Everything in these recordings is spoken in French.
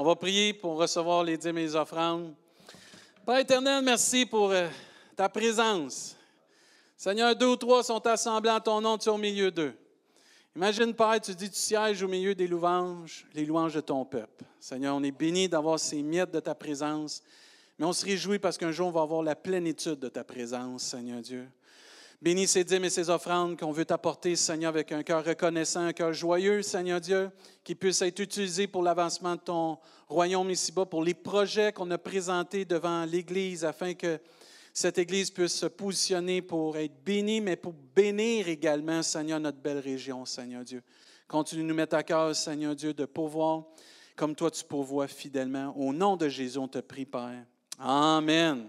On va prier pour recevoir les dîmes et offrandes. Père éternel, merci pour euh, ta présence. Seigneur, deux ou trois sont assemblés en ton nom, tu es au milieu d'eux. Imagine, Père, tu dis, tu sièges au milieu des louanges, les louanges de ton peuple. Seigneur, on est béni d'avoir ces miettes de ta présence, mais on se réjouit parce qu'un jour, on va avoir la plénitude de ta présence, Seigneur Dieu. Bénis ces dîmes et ces offrandes qu'on veut t'apporter, Seigneur, avec un cœur reconnaissant, un cœur joyeux, Seigneur Dieu, qui puisse être utilisé pour l'avancement de ton royaume ici-bas, pour les projets qu'on a présentés devant l'Église, afin que cette Église puisse se positionner pour être bénie, mais pour bénir également, Seigneur, notre belle région, Seigneur Dieu. Continue de nous mettre à cœur, Seigneur Dieu, de pouvoir, comme toi tu pourvois fidèlement. Au nom de Jésus, on te prie, Père. Amen.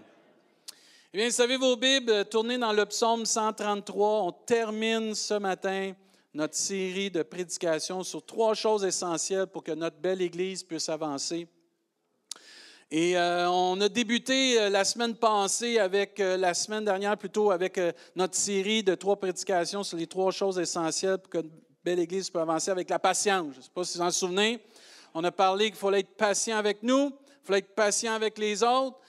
Eh bien, savez vos Bibles, tournez dans le psaume 133. On termine ce matin notre série de prédications sur trois choses essentielles pour que notre belle Église puisse avancer. Et euh, on a débuté euh, la semaine passée avec, euh, la semaine dernière plutôt, avec notre série de trois prédications sur les trois choses essentielles pour que notre belle Église puisse avancer avec la patience. Je ne sais pas si vous en souvenez. On a parlé qu'il fallait être patient avec nous, il fallait être patient avec les autres,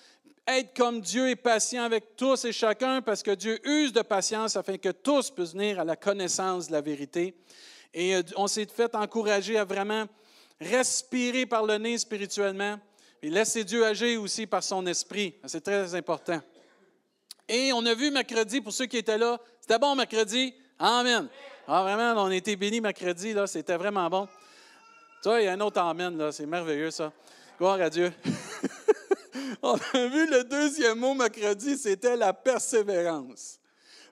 être comme Dieu est patient avec tous et chacun, parce que Dieu use de patience afin que tous puissent venir à la connaissance de la vérité. Et euh, on s'est fait encourager à vraiment respirer par le nez spirituellement et laisser Dieu agir aussi par son esprit. C'est très important. Et on a vu mercredi, pour ceux qui étaient là, c'était bon mercredi. Amen. Ah, vraiment, on a été bénis mercredi, là, c'était vraiment bon. Tu vois, il y a un autre Amen, là, c'est merveilleux ça. Gloire à Dieu. On a vu le deuxième mot mercredi, c'était la persévérance.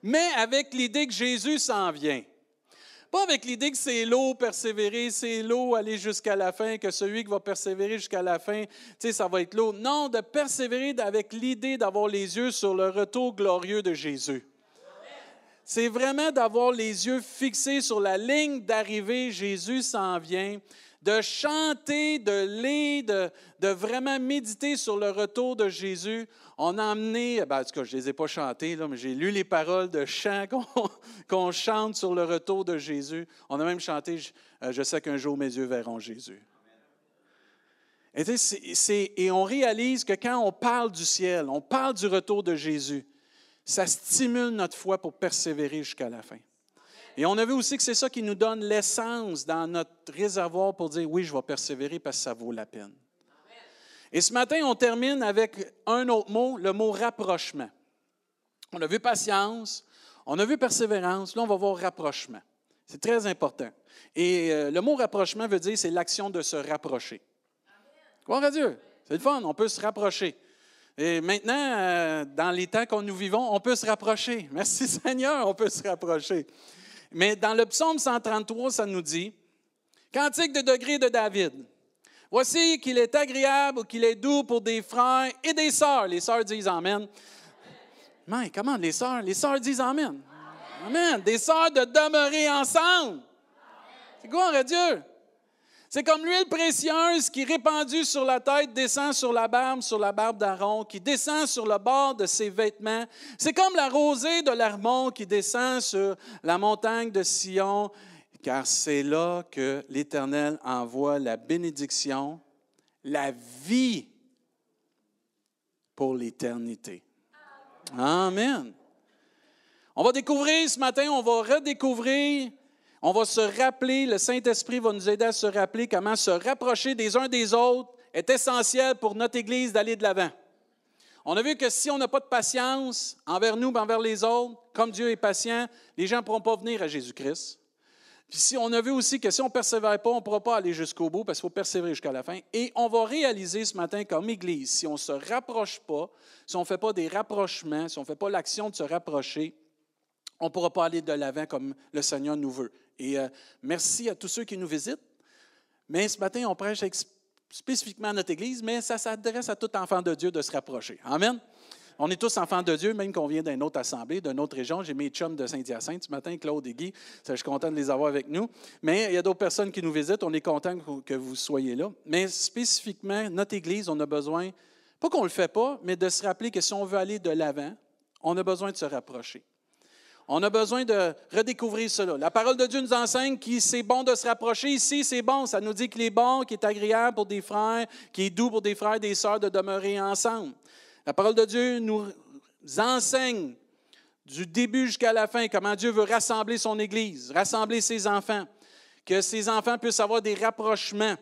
Mais avec l'idée que Jésus s'en vient. Pas avec l'idée que c'est l'eau persévérer, c'est l'eau aller jusqu'à la fin, que celui qui va persévérer jusqu'à la fin, ça va être l'eau. Non, de persévérer avec l'idée d'avoir les yeux sur le retour glorieux de Jésus. C'est vraiment d'avoir les yeux fixés sur la ligne d'arrivée. Jésus s'en vient de chanter, de lire, de, vraiment méditer sur le retour de Jésus. On a emmené, ben, en tout cas, je ne les ai pas chantés, là, mais j'ai lu les paroles de chants qu'on chante sur le retour de Jésus. On a même chanté Je, euh, sais qu'un jour mes yeux verront Jésus. Et on réalise que quand on parle du ciel, on parle du retour de Jésus, ça stimule notre foi pour persévérer jusqu'à la fin. Et on a vu aussi que c'est ça qui nous donne l'essence dans notre réservoir pour dire oui, je vais persévérer parce que ça vaut la peine. Et ce matin, on termine avec un autre mot, le mot rapprochement. On a vu patience, on a vu persévérance, là on va voir rapprochement. C'est très important. Et euh, le mot rapprochement veut dire c'est l'action de se rapprocher. Gloire à Dieu. C'est le fun, on peut se rapprocher. Et maintenant, euh, dans les temps qu'on nous vivons, on peut se rapprocher. Merci Seigneur, on peut se rapprocher. Mais dans le psaume 133, ça nous dit Cantique de degré de David. Voici qu'il est agréable, qu'il est doux pour des frères et des sœurs. Les sœurs disent Amen. Mais comment les sœurs? Les sœurs disent Amen. Amen. Des sœurs de demeurer ensemble. C'est gloire à Dieu? C'est comme l'huile précieuse qui, répandue sur la tête, descend sur la barbe, sur la barbe d'Aaron, qui descend sur le bord de ses vêtements. C'est comme la rosée de l'Armon qui descend sur la montagne de Sion, car c'est là que l'Éternel envoie la bénédiction, la vie pour l'éternité. Amen. On va découvrir ce matin, on va redécouvrir on va se rappeler, le Saint-Esprit va nous aider à se rappeler comment se rapprocher des uns des autres est essentiel pour notre Église d'aller de l'avant. On a vu que si on n'a pas de patience envers nous, envers les autres, comme Dieu est patient, les gens ne pourront pas venir à Jésus-Christ. Si on a vu aussi que si on ne persévère pas, on ne pourra pas aller jusqu'au bout parce qu'il faut persévérer jusqu'à la fin. Et on va réaliser ce matin comme Église, si on ne se rapproche pas, si on ne fait pas des rapprochements, si on ne fait pas l'action de se rapprocher, on ne pourra pas aller de l'avant comme le Seigneur nous veut. Et euh, merci à tous ceux qui nous visitent. Mais ce matin, on prêche spécifiquement à notre Église, mais ça s'adresse à tout enfant de Dieu de se rapprocher. Amen. On est tous enfants de Dieu, même qu'on vient d'une autre assemblée, d'une autre région. J'ai mes chums de Saint-Hyacinthe ce matin, Claude et Guy. je suis content de les avoir avec nous. Mais il y a d'autres personnes qui nous visitent. On est content que vous soyez là. Mais spécifiquement, notre Église, on a besoin, pas qu'on ne le fait pas, mais de se rappeler que si on veut aller de l'avant, on a besoin de se rapprocher. On a besoin de redécouvrir cela. La parole de Dieu nous enseigne que c'est bon de se rapprocher. Ici, c'est bon. Ça nous dit qu'il est bon, qu'il est agréable pour des frères, qu'il est doux pour des frères et des sœurs de demeurer ensemble. La parole de Dieu nous enseigne du début jusqu'à la fin comment Dieu veut rassembler son Église, rassembler ses enfants, que ses enfants puissent avoir des rapprochements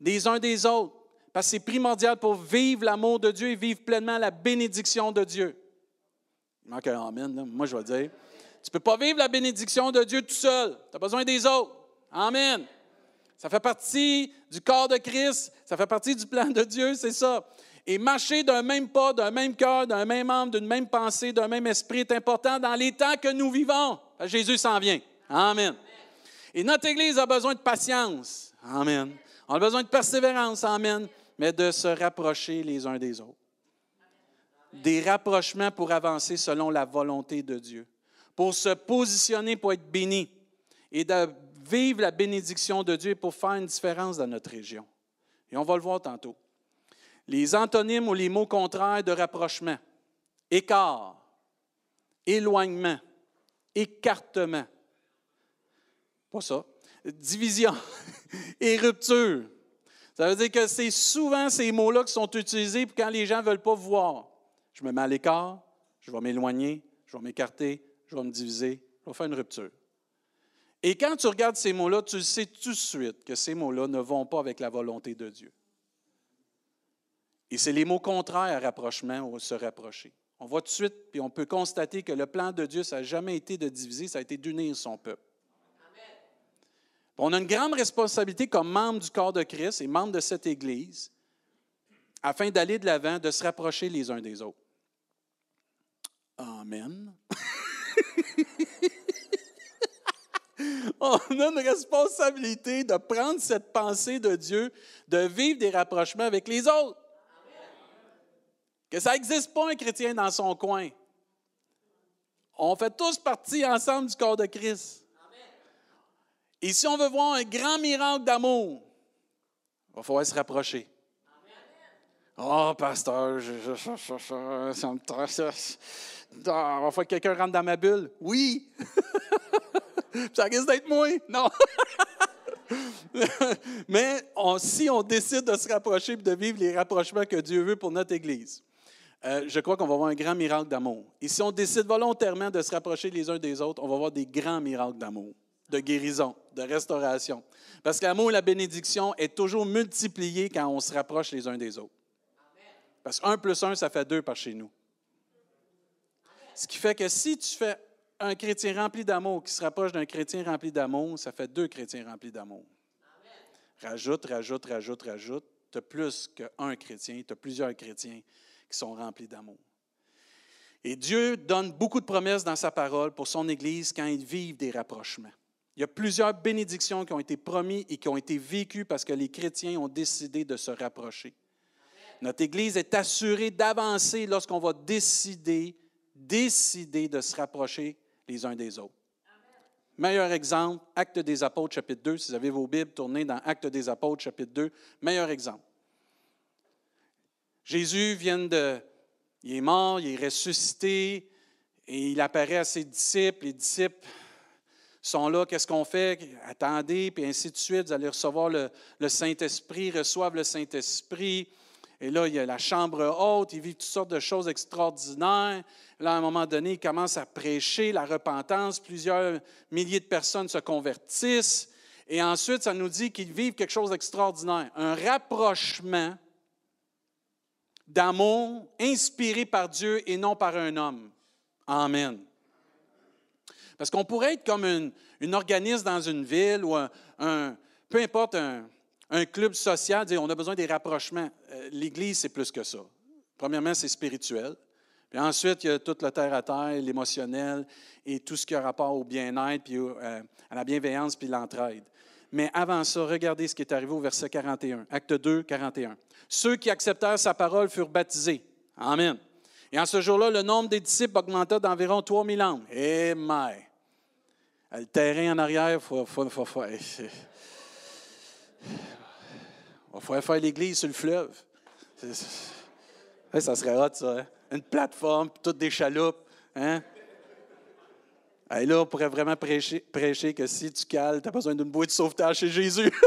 des uns des autres, parce que c'est primordial pour vivre l'amour de Dieu et vivre pleinement la bénédiction de Dieu. Il manque un Amen, moi je vais dire. Tu ne peux pas vivre la bénédiction de Dieu tout seul. Tu as besoin des autres. Amen. Ça fait partie du corps de Christ. Ça fait partie du plan de Dieu, c'est ça. Et marcher d'un même pas, d'un même cœur, d'un même âme, d'une même pensée, d'un même esprit est important dans les temps que nous vivons. Jésus s'en vient. Amen. Et notre Église a besoin de patience. Amen. On a besoin de persévérance. Amen. Mais de se rapprocher les uns des autres. Des rapprochements pour avancer selon la volonté de Dieu pour se positionner pour être béni et de vivre la bénédiction de Dieu pour faire une différence dans notre région. Et on va le voir tantôt. Les antonymes ou les mots contraires de rapprochement, écart, éloignement, écartement, pas ça, division et rupture. Ça veut dire que c'est souvent ces mots-là qui sont utilisés quand les gens ne veulent pas voir. Je me mets à l'écart, je vais m'éloigner, je vais m'écarter, je vais me diviser, je vais faire une rupture. Et quand tu regardes ces mots-là, tu sais tout de suite que ces mots-là ne vont pas avec la volonté de Dieu. Et c'est les mots contraires à rapprochement ou se rapprocher. On voit tout de suite, puis on peut constater que le plan de Dieu, ça n'a jamais été de diviser, ça a été d'unir son peuple. On a une grande responsabilité comme membre du corps de Christ et membre de cette Église, afin d'aller de l'avant, de se rapprocher les uns des autres. Amen. On a une responsabilité de prendre cette pensée de Dieu, de vivre des rapprochements avec les autres. Que ça n'existe pas un chrétien dans son coin. On fait tous partie ensemble du corps de Christ. Et si on veut voir un grand miracle d'amour, il va falloir se rapprocher. Oh, pasteur, je, je, je, ça me ah, il va falloir que quelqu'un rentre dans ma bulle. Oui. ça risque d'être moi. Non. Mais si on décide de se rapprocher et de vivre les rapprochements que Dieu veut pour notre Église, euh, je crois qu'on va voir un grand miracle d'amour. Et si on décide volontairement de se rapprocher les uns des autres, on va voir des grands miracles d'amour, de guérison, de restauration. Parce que l'amour et la bénédiction est toujours multiplié quand on se rapproche les uns des autres. Parce qu'un plus un, ça fait deux par chez nous. Ce qui fait que si tu fais un chrétien rempli d'amour qui se rapproche d'un chrétien rempli d'amour, ça fait deux chrétiens remplis d'amour. Rajoute, rajoute, rajoute, rajoute. Tu as plus qu'un chrétien, tu as plusieurs chrétiens qui sont remplis d'amour. Et Dieu donne beaucoup de promesses dans sa parole pour son Église quand ils vivent des rapprochements. Il y a plusieurs bénédictions qui ont été promises et qui ont été vécues parce que les chrétiens ont décidé de se rapprocher. Notre Église est assurée d'avancer lorsqu'on va décider décider de se rapprocher les uns des autres. Meilleur exemple, Acte des Apôtres, chapitre 2. Si vous avez vos Bibles, tournez dans Acte des Apôtres, chapitre 2. Meilleur exemple. Jésus vient de. Il est mort, il est ressuscité, et il apparaît à ses disciples. Les disciples sont là, qu'est-ce qu'on fait? Attendez, puis ainsi de suite. Vous allez recevoir le, le Saint-Esprit, reçoivent le Saint-Esprit. Et là, il y a la chambre haute, il vit toutes sortes de choses extraordinaires. Là, à un moment donné, il commence à prêcher la repentance. Plusieurs milliers de personnes se convertissent. Et ensuite, ça nous dit qu'ils vivent quelque chose d'extraordinaire. Un rapprochement d'amour inspiré par Dieu et non par un homme. Amen. Parce qu'on pourrait être comme une, organisme dans une ville ou un peu importe, un, un club social, on a besoin des rapprochements. L'Église, c'est plus que ça. Premièrement, c'est spirituel. Puis ensuite, il y a toute le terre-à-terre, l'émotionnel et tout ce qui a rapport au bien-être, puis euh, à la bienveillance, puis l'entraide. Mais avant ça, regardez ce qui est arrivé au verset 41, acte 2, 41. Ceux qui acceptèrent sa parole furent baptisés. Amen. Et en ce jour-là, le nombre des disciples augmenta d'environ 3000 âmes. Eh, mais! Le terrain en arrière, il faut, faut, faut, faut faire l'église sur le fleuve. Ça serait hot, ça. Hein? Une plateforme, toutes des chaloupes. Hein? Et là, on pourrait vraiment prêcher, que si tu cales, tu as besoin d'une bouée de sauvetage chez Jésus.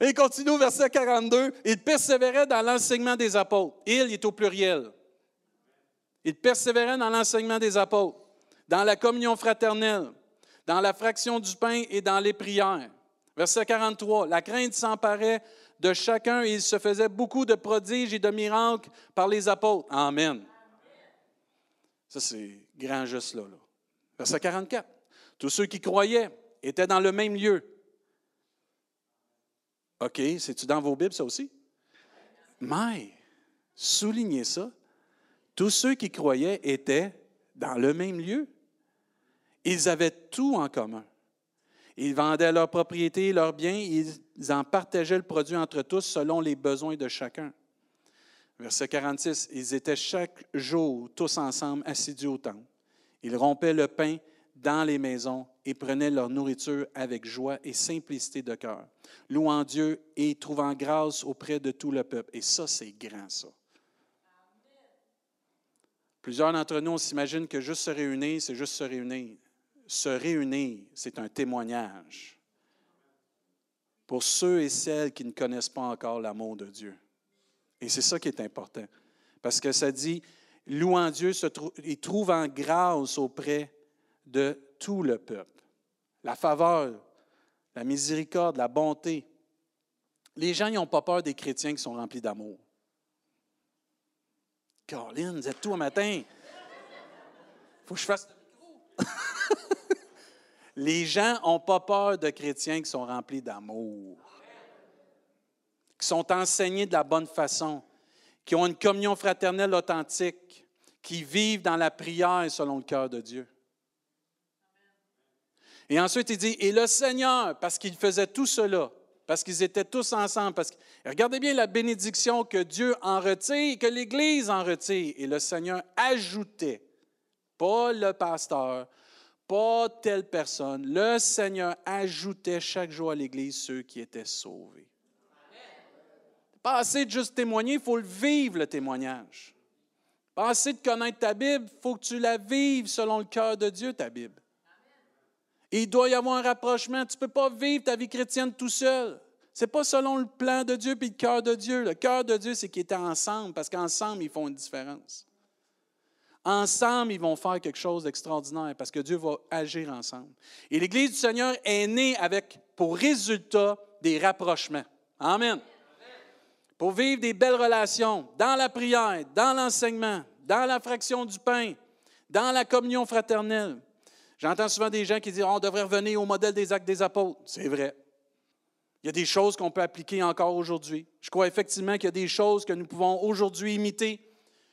Et continue au verset 42. Il persévérait dans l'enseignement des apôtres. Il est au pluriel. Il persévérait dans l'enseignement des apôtres, dans la communion fraternelle, dans la fraction du pain et dans les prières. Verset 43. La crainte s'emparait de chacun et il se faisait beaucoup de prodiges et de miracles par les apôtres. Amen. Ça, c'est grand juste là, là. Verset 44. Tous ceux qui croyaient étaient dans le même lieu. OK, c'est-tu dans vos Bibles, ça aussi? Mais, soulignez ça. Tous ceux qui croyaient étaient dans le même lieu. Ils avaient tout en commun. Ils vendaient leurs propriétés, leurs biens, ils en partageaient le produit entre tous selon les besoins de chacun. Verset 46, ils étaient chaque jour tous ensemble assidus au temple. Ils rompaient le pain dans les maisons et prenaient leur nourriture avec joie et simplicité de cœur, louant Dieu et trouvant grâce auprès de tout le peuple. Et ça, c'est grand, ça. Plusieurs d'entre nous, on s'imagine que juste se réunir, c'est juste se réunir. Se réunir, c'est un témoignage pour ceux et celles qui ne connaissent pas encore l'amour de Dieu. Et c'est ça qui est important. Parce que ça dit, louant Dieu et trouvant grâce auprès de tout le peuple. La faveur, la miséricorde, la bonté. Les gens n'ont pas peur des chrétiens qui sont remplis d'amour. Caroline, vous êtes tout un matin. Il faut que je fasse. Les gens n'ont pas peur de chrétiens qui sont remplis d'amour, qui sont enseignés de la bonne façon, qui ont une communion fraternelle authentique, qui vivent dans la prière selon le cœur de Dieu. Et ensuite, il dit, et le Seigneur, parce qu'il faisait tout cela, parce qu'ils étaient tous ensemble, parce que, regardez bien la bénédiction que Dieu en retire, que l'Église en retire. Et le Seigneur ajoutait, pas le pasteur, pas telle personne, le Seigneur ajoutait chaque jour à l'Église ceux qui étaient sauvés. Pas assez de juste témoigner, il faut le vivre, le témoignage. Pas assez de connaître ta Bible, il faut que tu la vives selon le cœur de Dieu, ta Bible il doit y avoir un rapprochement. Tu ne peux pas vivre ta vie chrétienne tout seul. Ce n'est pas selon le plan de Dieu et le cœur de Dieu. Le cœur de Dieu, c'est qu'ils étaient ensemble, parce qu'ensemble, ils font une différence. Ensemble, ils vont faire quelque chose d'extraordinaire, parce que Dieu va agir ensemble. Et l'Église du Seigneur est née avec, pour résultat, des rapprochements. Amen. Pour vivre des belles relations dans la prière, dans l'enseignement, dans la fraction du pain, dans la communion fraternelle. J'entends souvent des gens qui disent on devrait revenir au modèle des actes des apôtres. C'est vrai. Il y a des choses qu'on peut appliquer encore aujourd'hui. Je crois effectivement qu'il y a des choses que nous pouvons aujourd'hui imiter,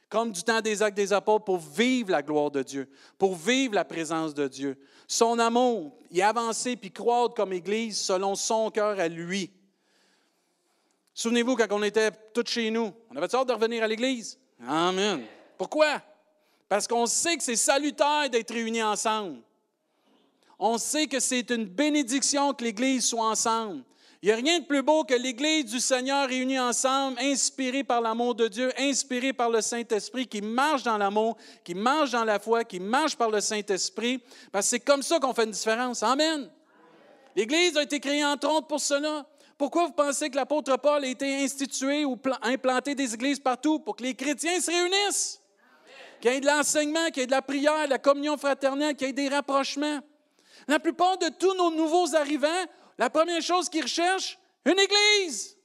comme du temps des actes des apôtres, pour vivre la gloire de Dieu, pour vivre la présence de Dieu. Son amour, y avancer puis croître comme Église selon son cœur à lui. Souvenez-vous, quand on était tous chez nous, on avait hâte de revenir à l'Église. Amen. Pourquoi? Parce qu'on sait que c'est salutaire d'être réunis ensemble on sait que c'est une bénédiction que l'Église soit ensemble. Il n'y a rien de plus beau que l'Église du Seigneur réunie ensemble, inspirée par l'amour de Dieu, inspirée par le Saint-Esprit, qui marche dans l'amour, qui marche dans la foi, qui marche par le Saint-Esprit, parce que c'est comme ça qu'on fait une différence. Amen. L'Église a été créée entre autres pour cela. Pourquoi vous pensez que l'apôtre Paul a été institué ou implanté des églises partout? Pour que les chrétiens se réunissent. Qu'il y ait de l'enseignement, qu'il y ait de la prière, de la communion fraternelle, qu'il y ait des rapprochements. La plupart de tous nos nouveaux arrivants, la première chose qu'ils recherchent, une église.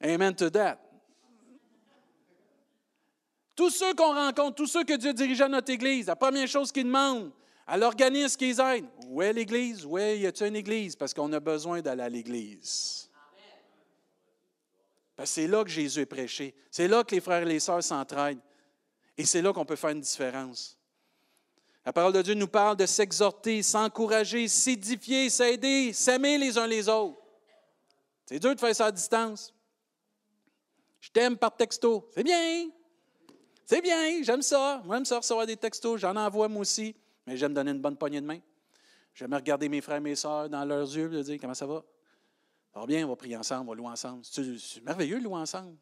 Amen. Amen to that. Tous ceux qu'on rencontre, tous ceux que Dieu dirige à notre église, la première chose qu'ils demandent à l'organisme qu'ils aident, où est l'église? Où y a-t-il une église? Parce qu'on a besoin d'aller à l'église. Parce que c'est là que Jésus est prêché. C'est là que les frères et les sœurs s'entraident. Et c'est là qu'on peut faire une différence. La parole de Dieu nous parle de s'exhorter, s'encourager, s'édifier, s'aider, s'aimer les uns les autres. C'est dur de faire ça à distance. Je t'aime par texto. C'est bien. C'est bien, j'aime ça. Moi, j'aime ça recevoir des textos. J'en envoie moi aussi. Mais j'aime donner une bonne poignée de main. J'aime regarder mes frères et mes sœurs dans leurs yeux et dire Comment ça va? Alors bien, on va prier ensemble, on va louer ensemble. C'est merveilleux de louer ensemble.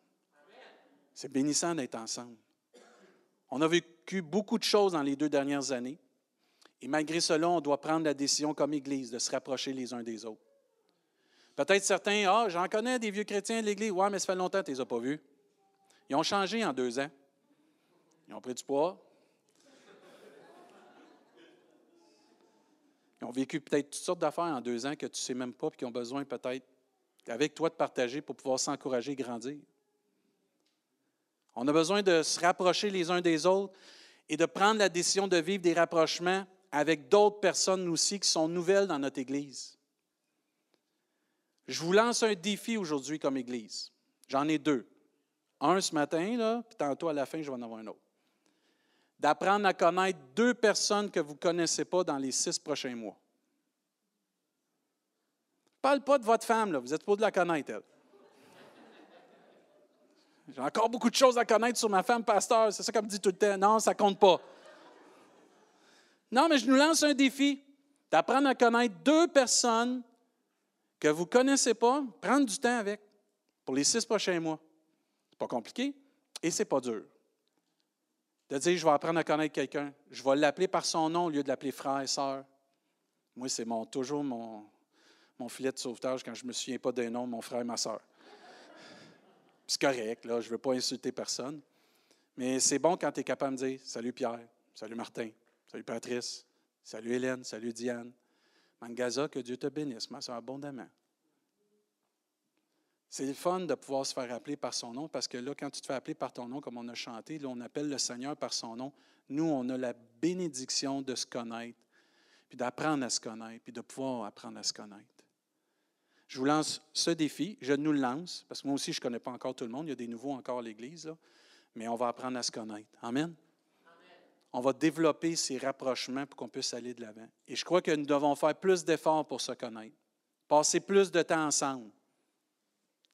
C'est bénissant d'être ensemble. On a vécu beaucoup de choses dans les deux dernières années. Et malgré cela, on doit prendre la décision comme Église de se rapprocher les uns des autres. Peut-être certains, ah, j'en connais des vieux chrétiens de l'Église. Ouais, mais ça fait longtemps que tu ne les as pas vus. Ils ont changé en deux ans. Ils ont pris du poids. Ils ont vécu peut-être toutes sortes d'affaires en deux ans que tu ne sais même pas et qui ont besoin peut-être avec toi de partager pour pouvoir s'encourager et grandir. On a besoin de se rapprocher les uns des autres et de prendre la décision de vivre des rapprochements avec d'autres personnes aussi qui sont nouvelles dans notre Église. Je vous lance un défi aujourd'hui comme Église. J'en ai deux. Un ce matin, là, puis tantôt à la fin, je vais en avoir un autre. D'apprendre à connaître deux personnes que vous ne connaissez pas dans les six prochains mois. Ne parle pas de votre femme, là. vous êtes pas de la connaître, elle. J'ai encore beaucoup de choses à connaître sur ma femme, pasteur. C'est ça qu'elle me dit tout le temps. Non, ça compte pas. Non, mais je nous lance un défi d'apprendre à connaître deux personnes que vous ne connaissez pas, prendre du temps avec pour les six prochains mois. Ce n'est pas compliqué et ce n'est pas dur. De dire, je vais apprendre à connaître quelqu'un. Je vais l'appeler par son nom au lieu de l'appeler frère et sœur. Moi, c'est mon, toujours mon, mon filet de sauvetage quand je ne me souviens pas des noms de mon frère et ma sœur. C'est correct, je ne veux pas insulter personne. Mais c'est bon quand tu es capable de dire Salut Pierre, salut Martin, salut Patrice, salut Hélène, salut Diane. Mangaza, que Dieu te bénisse, ma soeur, abondamment. C'est le fun de pouvoir se faire appeler par son nom parce que là, quand tu te fais appeler par ton nom, comme on a chanté, là, on appelle le Seigneur par son nom. Nous, on a la bénédiction de se connaître, puis d'apprendre à se connaître, puis de pouvoir apprendre à se connaître. Je vous lance ce défi. Je nous le lance, parce que moi aussi, je ne connais pas encore tout le monde. Il y a des nouveaux encore à l'Église, mais on va apprendre à se connaître. Amen? On va développer ces rapprochements pour qu'on puisse aller de l'avant. Et je crois que nous devons faire plus d'efforts pour se connaître, passer plus de temps ensemble.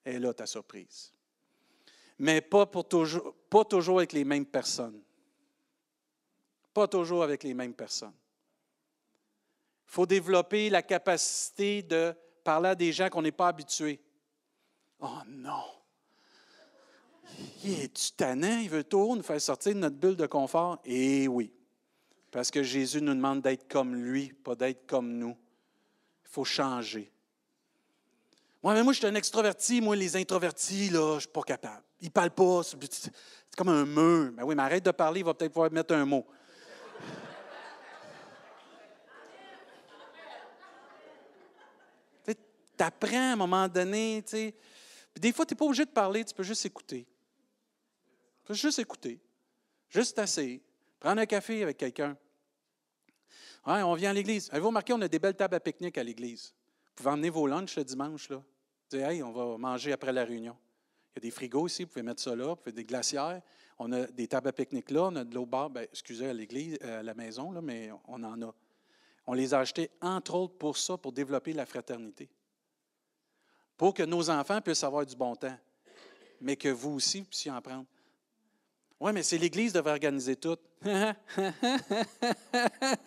Et là, ta surprise. Mais pas, pour toujours, pas toujours avec les mêmes personnes. Pas toujours avec les mêmes personnes. Il faut développer la capacité de parler à des gens qu'on n'est pas habitués. Oh non! Il est-tu tannant? Il veut tout nous faire sortir de notre bulle de confort? Eh oui, parce que Jésus nous demande d'être comme lui, pas d'être comme nous. Il faut changer. Ouais, mais moi, je suis un extroverti. Moi, les introvertis, là, je ne suis pas capable. Ils ne parlent pas. C'est comme un mur. Mais ben oui, mais arrête de parler, il va peut-être pouvoir mettre un mot. Tu apprends à un moment donné, tu sais. des fois, tu n'es pas obligé de parler, tu peux juste écouter. Tu peux juste écouter. Juste assez. Prendre un café avec quelqu'un. Ouais, on vient à l'église. Avez-vous remarqué, on a des belles tables à pique-nique à l'église? Vous pouvez emmener vos lunchs le dimanche. Là. Vous hey, on va manger après la réunion. Il y a des frigos ici, vous pouvez mettre ça là, vous pouvez des glacières. On a des tables à pique-nique là, on a de l'eau bar, ben, excusez, à l'église, à la maison, là, mais on en a. On les a achetés, entre autres, pour ça, pour développer la fraternité pour que nos enfants puissent avoir du bon temps, mais que vous aussi puissiez en prendre. Oui, mais c'est l'Église qui devrait organiser tout. Moi,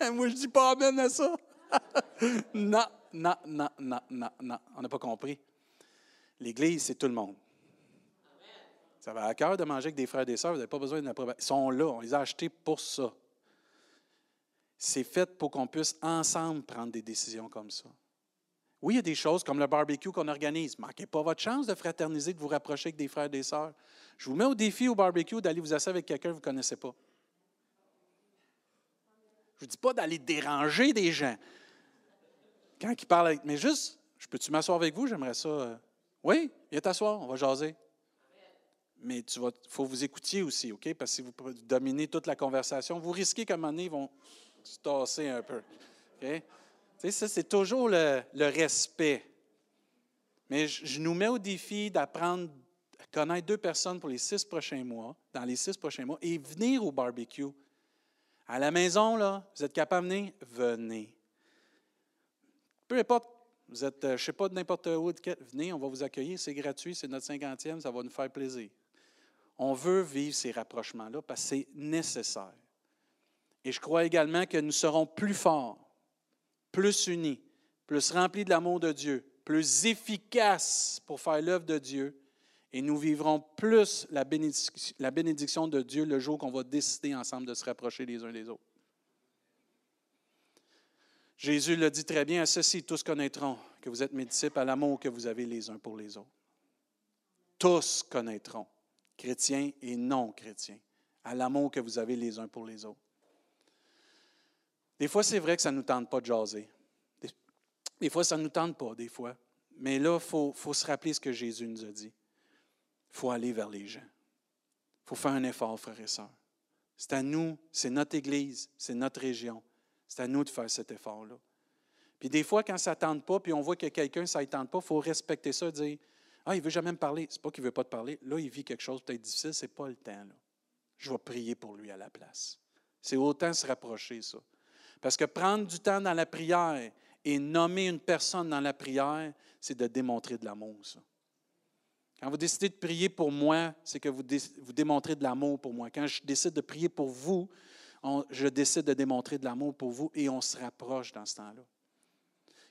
je ne dis pas amen à ça. non, non, non, non, non, non. On n'a pas compris. L'Église, c'est tout le monde. Ça va à cœur de manger avec des frères et des sœurs, vous n'avez pas besoin d'une Ils sont là, on les a achetés pour ça. C'est fait pour qu'on puisse ensemble prendre des décisions comme ça. Oui, il y a des choses comme le barbecue qu'on organise. Manquez pas votre chance de fraterniser, de vous rapprocher avec des frères et des sœurs. Je vous mets au défi au barbecue d'aller vous asseoir avec quelqu'un que vous ne connaissez pas. Je ne vous dis pas d'aller déranger des gens. Quand ils parlent avec. Mais juste, je peux-tu m'asseoir avec vous? J'aimerais ça. Euh, oui, viens t'asseoir, on va jaser. Mais il faut vous écoutiez aussi, OK? Parce que si vous dominez toute la conversation, vous risquez qu'à un moment donné, ils vont se tasser un peu. OK? Ça, c'est toujours le, respect. Mais je, nous mets au défi d'apprendre à connaître deux personnes pour les six prochains mois, dans les six prochains mois, et venir au barbecue. À la maison, là, vous êtes capable de venir? Venez. Peu importe, vous êtes, euh, je ne sais pas, n'importe où, venez, on va vous accueillir, c'est gratuit, c'est notre cinquantième, ça va nous faire plaisir. On veut vivre ces rapprochements-là parce que c'est nécessaire. Et je crois également que nous serons plus forts plus unis, plus remplis de l'amour de Dieu, plus efficaces pour faire l'œuvre de Dieu Et nous vivrons plus la bénédiction, de Dieu le jour qu'on va décider ensemble de se rapprocher les uns des autres. Jésus le dit très bien, à ceci tous connaîtront que vous êtes mes disciples à l'amour que vous avez les uns pour les autres. Tous connaîtront, chrétiens et non chrétiens, à l'amour que vous avez les uns pour les autres. Des fois, c'est vrai que ça ne nous tente pas de jaser. Des, fois, ça ne nous tente pas, des fois. Mais là, il faut, se rappeler ce que Jésus nous a dit. Il faut aller vers les gens. Il faut faire un effort, frères et sœurs. C'est à nous, c'est notre Église, c'est notre région. C'est à nous de faire cet effort-là. Puis des fois, quand ça ne tente pas, puis on voit que quelqu'un, ça ne tente pas, il faut respecter ça, dire Ah, il ne veut jamais me parler. Ce n'est pas qu'il ne veut pas te parler. Là, il vit quelque chose peut-être difficile, ce n'est pas le temps. Là. Je vais prier pour lui à la place. C'est autant se rapprocher, ça. Parce que prendre du temps dans la prière et nommer une personne dans la prière, c'est de démontrer de l'amour. Quand vous décidez de prier pour moi, c'est que vous, vous démontrez de l'amour pour moi. Quand je décide de prier pour vous, je décide de démontrer de l'amour pour vous et on se rapproche dans ce temps-là.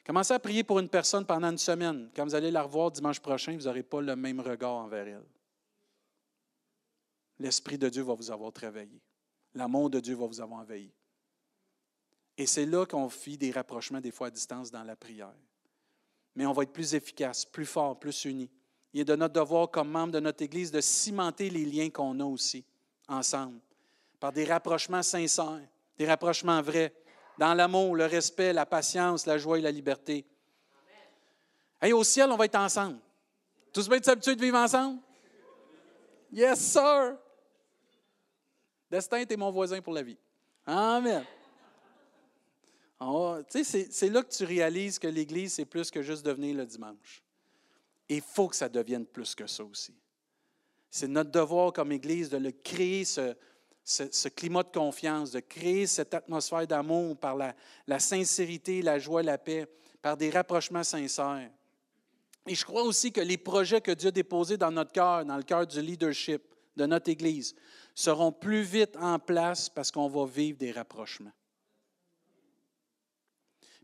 Commencez à prier pour une personne pendant une semaine. Quand vous allez la revoir dimanche prochain, vous n'aurez pas le même regard envers elle. L'Esprit de Dieu va vous avoir travaillé. L'amour de Dieu va vous avoir envahi. Et c'est là qu'on fit des rapprochements des fois à distance dans la prière. Mais on va être plus efficace, plus fort, plus unis. Il est de notre devoir comme membre de notre Église de cimenter les liens qu'on a aussi ensemble par des rapprochements sincères, des rapprochements vrais, dans l'amour, le respect, la patience, la joie et la liberté. Et au ciel, on va être ensemble. Tous bien habitués de vivre ensemble? Yes, sir! Destin, t'es mon voisin pour la vie. Amen. C'est là que tu réalises que l'Église, c'est plus que juste devenir le dimanche. Il faut que ça devienne plus que ça aussi. C'est notre devoir comme Église de créer, ce, ce, climat de confiance, de créer cette atmosphère d'amour par la, la, sincérité, la joie, la paix, par des rapprochements sincères. Et je crois aussi que les projets que Dieu a déposés dans notre cœur, dans le cœur du leadership de notre Église, seront plus vite en place parce qu'on va vivre des rapprochements.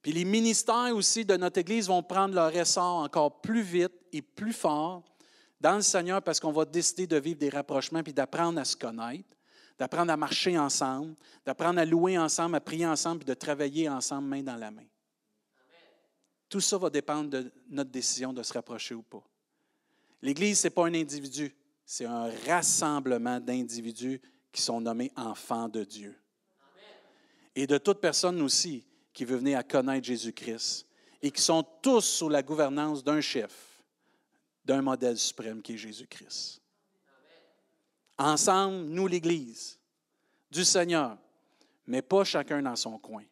Puis les ministères aussi de notre Église vont prendre leur essor encore plus vite et plus fort dans le Seigneur parce qu'on va décider de vivre des rapprochements puis d'apprendre à se connaître d'apprendre à marcher ensemble, d'apprendre à louer ensemble, à prier ensemble, et de travailler ensemble main dans la main. Tout ça va dépendre de notre décision de se rapprocher ou pas. L'Église, ce n'est pas un individu, c'est un rassemblement d'individus qui sont nommés enfants de Dieu. Et de toute personne aussi qui veut venir à connaître Jésus-Christ et qui sont tous sous la gouvernance d'un chef, d'un modèle suprême qui est Jésus-Christ. Ensemble, nous, l'Église du Seigneur, mais pas chacun dans son coin.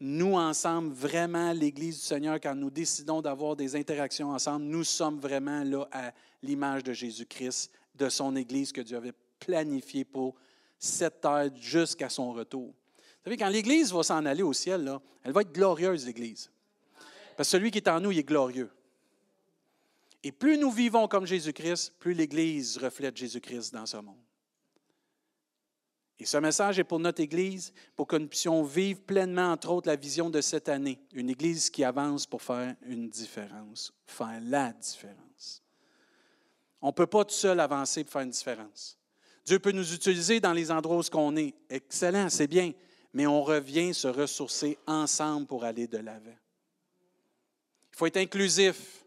Nous, ensemble, vraiment, l'Église du Seigneur, quand nous décidons d'avoir des interactions ensemble, nous sommes vraiment là à l'image de Jésus-Christ, de son Église que Dieu avait planifiée pour cette terre jusqu'à son retour. Vous savez, quand l'Église va s'en aller au ciel, là, elle va être glorieuse, l'Église. Parce que celui qui est en nous, il est glorieux. Et plus nous vivons comme Jésus-Christ, plus l'Église reflète Jésus-Christ dans ce monde. Et ce message est pour notre Église, pour que nous puissions vivre pleinement, entre autres, la vision de cette année. Une Église qui avance pour faire une différence, faire la différence. On ne peut pas tout seul avancer pour faire une différence. Dieu peut nous utiliser dans les endroits où on est. Excellent, c'est bien. Mais on revient se ressourcer ensemble pour aller de l'avant. Il faut être inclusif.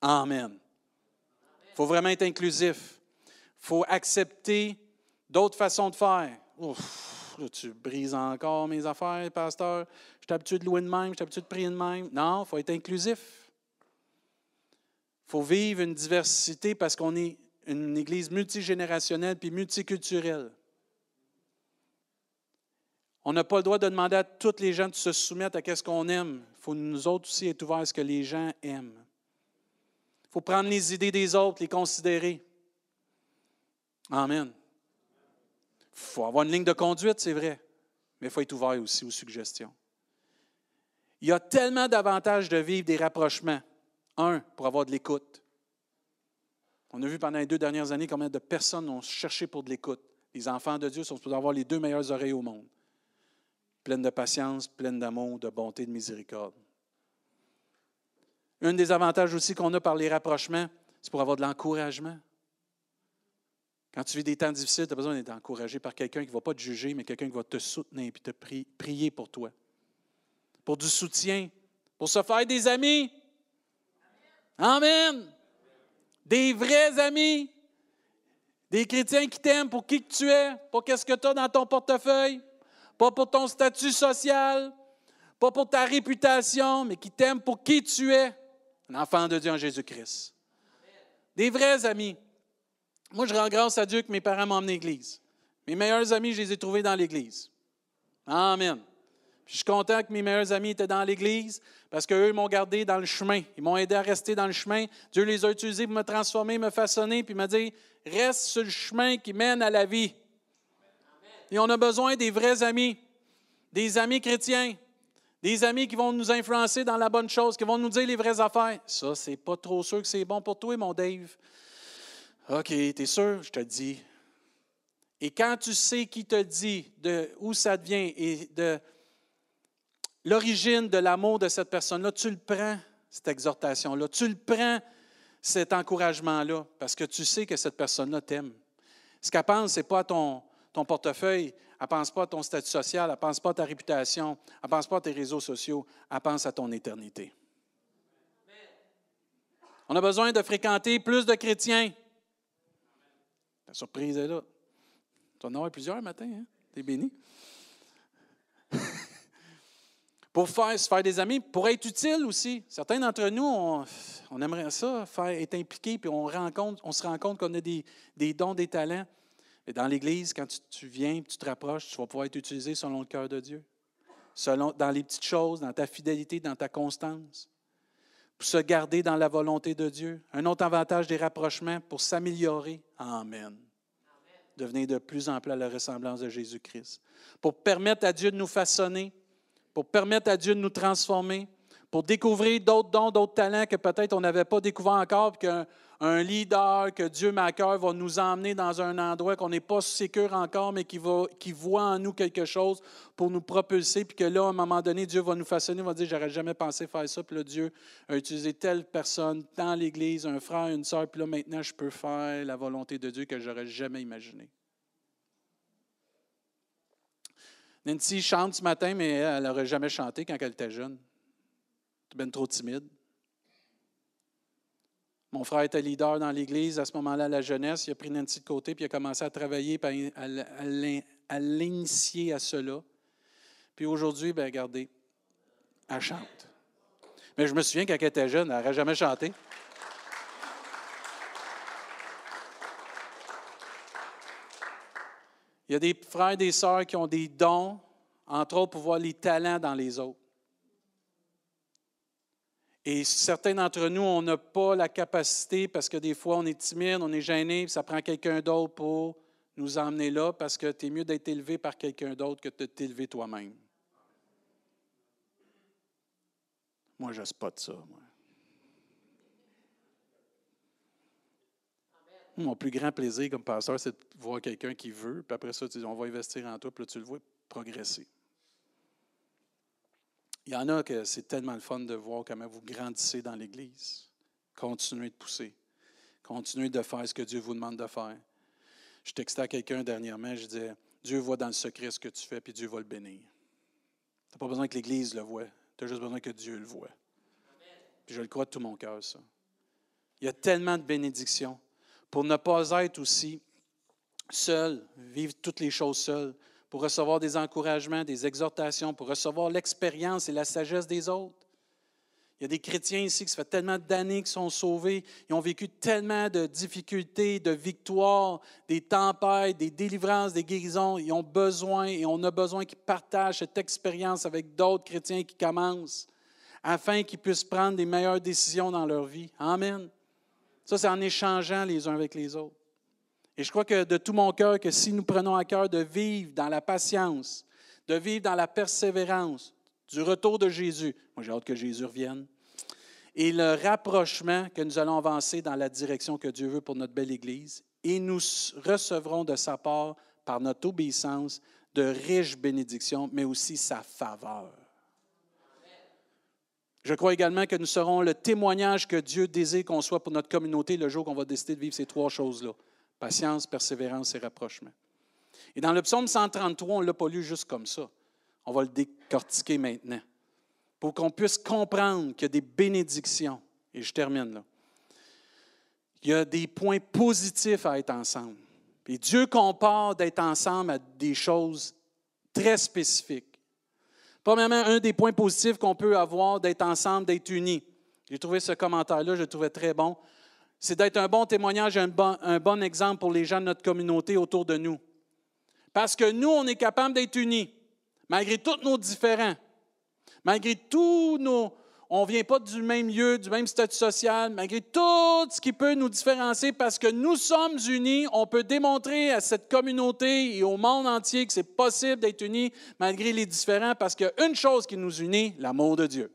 Amen. Il faut vraiment être inclusif. Il faut accepter d'autres façons de faire. Ouf, tu brises encore mes affaires, pasteur. Je suis habitué de louer de même, je suis habitué de prier de même. Non, il faut être inclusif. Il faut vivre une diversité parce qu'on est une église multigénérationnelle puis multiculturelle. On n'a pas le droit de demander à toutes les gens de se soumettre à ce qu'on aime. Il faut nous autres aussi être ouverts à ce que les gens aiment. Il faut prendre les idées des autres, les considérer. Amen. Il faut avoir une ligne de conduite, c'est vrai, mais il faut être ouvert aussi aux suggestions. Il y a tellement d'avantages de vivre des rapprochements. Un, pour avoir de l'écoute. On a vu pendant les deux dernières années combien de personnes ont cherché pour de l'écoute. Les enfants de Dieu sont supposés avoir les deux meilleures oreilles au monde, pleines de patience, pleines d'amour, de bonté, de miséricorde. Un des avantages aussi qu'on a par les rapprochements, C'est pour avoir de l'encouragement. Quand tu vis des temps difficiles, tu as besoin d'être encouragé par quelqu'un qui ne va pas te juger, mais quelqu'un qui va te soutenir et te prier pour toi. Pour du soutien, pour se faire des amis. Amen. Des vrais amis. Des chrétiens qui t'aiment pour qui que tu es, pour qu'est-ce que tu as dans ton portefeuille, pas pour ton statut social, pas pour ta réputation, mais qui t'aiment pour qui tu es, un enfant de Dieu en Jésus-Christ. Des vrais amis. Moi, je rends grâce à Dieu que mes parents m'ont emmené à l'église. Mes meilleurs amis, je les ai trouvés dans l'église. Amen. je suis content que mes meilleurs amis étaient dans l'église parce qu'eux m'ont gardé dans le chemin. Ils m'ont aidé à rester dans le chemin. Dieu les a utilisés pour me transformer, me façonner, puis m'a dit reste sur le chemin qui mène à la vie. Et on a besoin des vrais amis, des amis chrétiens, des amis qui vont nous influencer dans la bonne chose, qui vont nous dire les vraies affaires. Ça, c'est pas trop sûr que c'est bon pour toi, mon Dave. OK, t'es sûr? Je te dis. Et quand tu sais qui te dit de où ça vient et de l'origine de l'amour de cette personne-là, tu le prends, cette exhortation-là. Tu le prends, cet encouragement-là, parce que tu sais que cette personne-là t'aime. Ce qu'elle pense, ce n'est pas ton, ton portefeuille, elle pense pas à ton statut social, elle pense pas à ta réputation, elle pense pas à tes réseaux sociaux, elle pense à ton éternité. On a besoin de fréquenter plus de chrétiens. La surprise est là. Tu en as plusieurs matin, hein? T'es béni. pour faire, se faire des amis, pour être utile aussi. Certains d'entre nous, on, aimerait ça, faire, être impliqué, puis on, rencontre, on se rend compte qu'on a des, dons, des talents. Et dans l'Église, quand tu, viens, tu te rapproches, tu vas pouvoir être utilisé selon le cœur de Dieu. Selon, dans les petites choses, dans ta fidélité, dans ta constance. Pour se garder dans la volonté de Dieu. Un autre avantage des rapprochements, pour s'améliorer. Amen devenir de plus en plus à la ressemblance de Jésus-Christ. Pour permettre à Dieu de nous façonner, pour permettre à Dieu de nous transformer, pour découvrir d'autres dons, d'autres talents que peut-être on n'avait pas découvert encore, qu'un un leader que Dieu m'a cœur va nous emmener dans un endroit qu'on n'est pas sûr encore, mais qui, voit en nous quelque chose pour nous propulser, puis que là, à un moment donné, Dieu va nous façonner, va dire, j'aurais jamais pensé faire ça, puis là, Dieu a utilisé telle personne dans l'Église, un frère, une sœur, puis là, maintenant, je peux faire la volonté de Dieu que j'aurais jamais imaginé. Nancy chante ce matin, mais elle n'aurait jamais chanté quand elle était jeune. Bien trop timide. Mon frère était leader dans l'Église. À ce moment-là, la jeunesse, il a pris Nancy de côté puis il a commencé à travailler, à l'initier à cela. Puis aujourd'hui, bien, regardez, elle chante. Mais je me souviens quand elle était jeune, elle n'aurait jamais chanté. Il y a des frères et des sœurs qui ont des dons, entre autres pour voir les talents dans les autres. Et certains d'entre nous, on n'a pas la capacité parce que des fois, on est timide, on est gêné, ça prend quelqu'un d'autre pour nous emmener là parce que tu es mieux d'être élevé par quelqu'un d'autre que de t'élever toi-même. Moi, je spot ça. Moi. Mon plus grand plaisir comme pasteur, c'est de voir quelqu'un qui veut, puis après ça, tu dis, on va investir en toi, puis là, tu le vois progresser. Il y en a que c'est tellement le fun de voir comment vous grandissez dans l'Église. Continuez de pousser. Continuez de faire ce que Dieu vous demande de faire. Je textais à quelqu'un dernièrement, je disais, Dieu voit dans le secret ce que tu fais, puis Dieu va le bénir. Tu n'as pas besoin que l'Église le voie. Tu as juste besoin que Dieu le voie. Puis je le crois de tout mon cœur, ça. Il y a tellement de bénédictions pour ne pas être aussi seul, vivre toutes les choses seul, pour recevoir des encouragements, des exhortations, pour recevoir l'expérience et la sagesse des autres. Il y a des chrétiens ici qui ça fait tellement d'années qu'ils sont sauvés, ils ont vécu tellement de difficultés, de victoires, des tempêtes, des délivrances, des guérisons. Ils ont besoin et on a besoin qu'ils partagent cette expérience avec d'autres chrétiens qui commencent afin qu'ils puissent prendre des meilleures décisions dans leur vie. Amen. Ça, c'est en échangeant les uns avec les autres. Et je crois que de tout mon cœur, que si nous prenons à cœur de vivre dans la patience, de vivre dans la persévérance du retour de Jésus, moi j'ai hâte que Jésus revienne, et le rapprochement que nous allons avancer dans la direction que Dieu veut pour notre belle Église, et nous recevrons de sa part, par notre obéissance, de riches bénédictions, mais aussi sa faveur. Je crois également que nous serons le témoignage que Dieu désire qu'on soit pour notre communauté le jour qu'on va décider de vivre ces trois choses-là. Patience, persévérance et rapprochement. Et dans le psaume 133, on ne l'a pas lu juste comme ça. On va le décortiquer maintenant pour qu'on puisse comprendre qu'il y a des bénédictions. Et je termine là. Il y a des points positifs à être ensemble. Et Dieu compare d'être ensemble à des choses très spécifiques. Premièrement, un des points positifs qu'on peut avoir d'être ensemble, d'être unis. J'ai trouvé ce commentaire-là, je le trouvais très bon. C'est d'être un bon témoignage, un bon, un bon exemple pour les gens de notre communauté autour de nous. Parce que nous, on est capable d'être unis, malgré tous nos différends, malgré tous nos, on ne vient pas du même lieu, du même statut social, malgré tout ce qui peut nous différencier, parce que nous sommes unis, on peut démontrer à cette communauté et au monde entier que c'est possible d'être unis malgré les différends, parce qu'il y a une chose qui nous unit, l'amour de Dieu.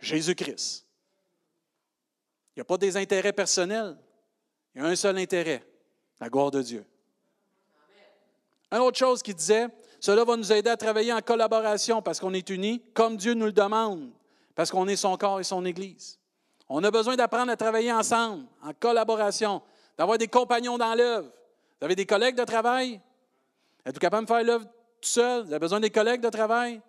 Jésus-Christ. Il n'y a pas des intérêts personnels, il y a un seul intérêt, la gloire de Dieu. Une autre chose qui disait, cela va nous aider à travailler en collaboration parce qu'on est unis, comme Dieu nous le demande parce qu'on est son corps et son Église. On a besoin d'apprendre à travailler ensemble, en collaboration, d'avoir des compagnons dans l'œuvre. Vous avez des collègues de travail? Êtes-vous capable de faire l'œuvre tout seul? Vous avez besoin des collègues de travail?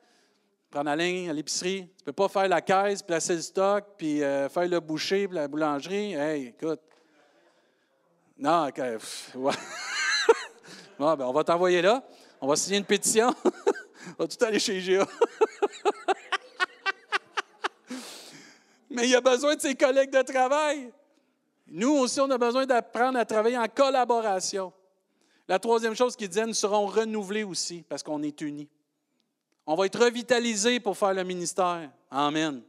Prendre la ligne à l'épicerie. Tu ne peux pas faire la caisse, placer le stock, puis euh, faire le boucher, puis la boulangerie. Hey, écoute. Non, OK. bon, ben, on va t'envoyer là. On va signer une pétition. on va tout aller chez GA. mais il a besoin de ses collègues de travail. Nous aussi, on a besoin d'apprendre à travailler en collaboration. La troisième chose qu'il disait, nous serons renouvelés aussi parce qu'on est unis. On va être revitalisés pour faire le ministère. Amen.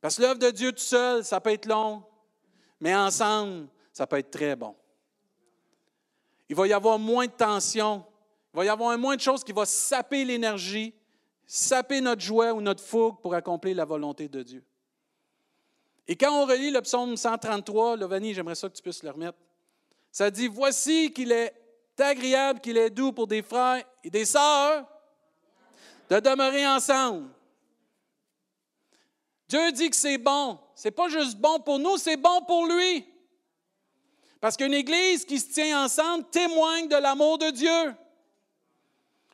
Parce que l'œuvre de Dieu tout seul, ça peut être long, mais ensemble, ça peut être très bon. Il va y avoir moins de tension, il va y avoir moins de choses qui vont saper l'énergie, saper notre joie ou notre fougue pour accomplir la volonté de Dieu. Et quand on relit le psaume 133, Lovani, j'aimerais ça que tu puisses le remettre. Ça dit Voici qu'il est agréable, qu'il est doux pour des frères et des sœurs de demeurer ensemble. Dieu dit que c'est bon. C'est pas juste bon pour nous, c'est bon pour lui. Parce qu'une église qui se tient ensemble témoigne de l'amour de Dieu.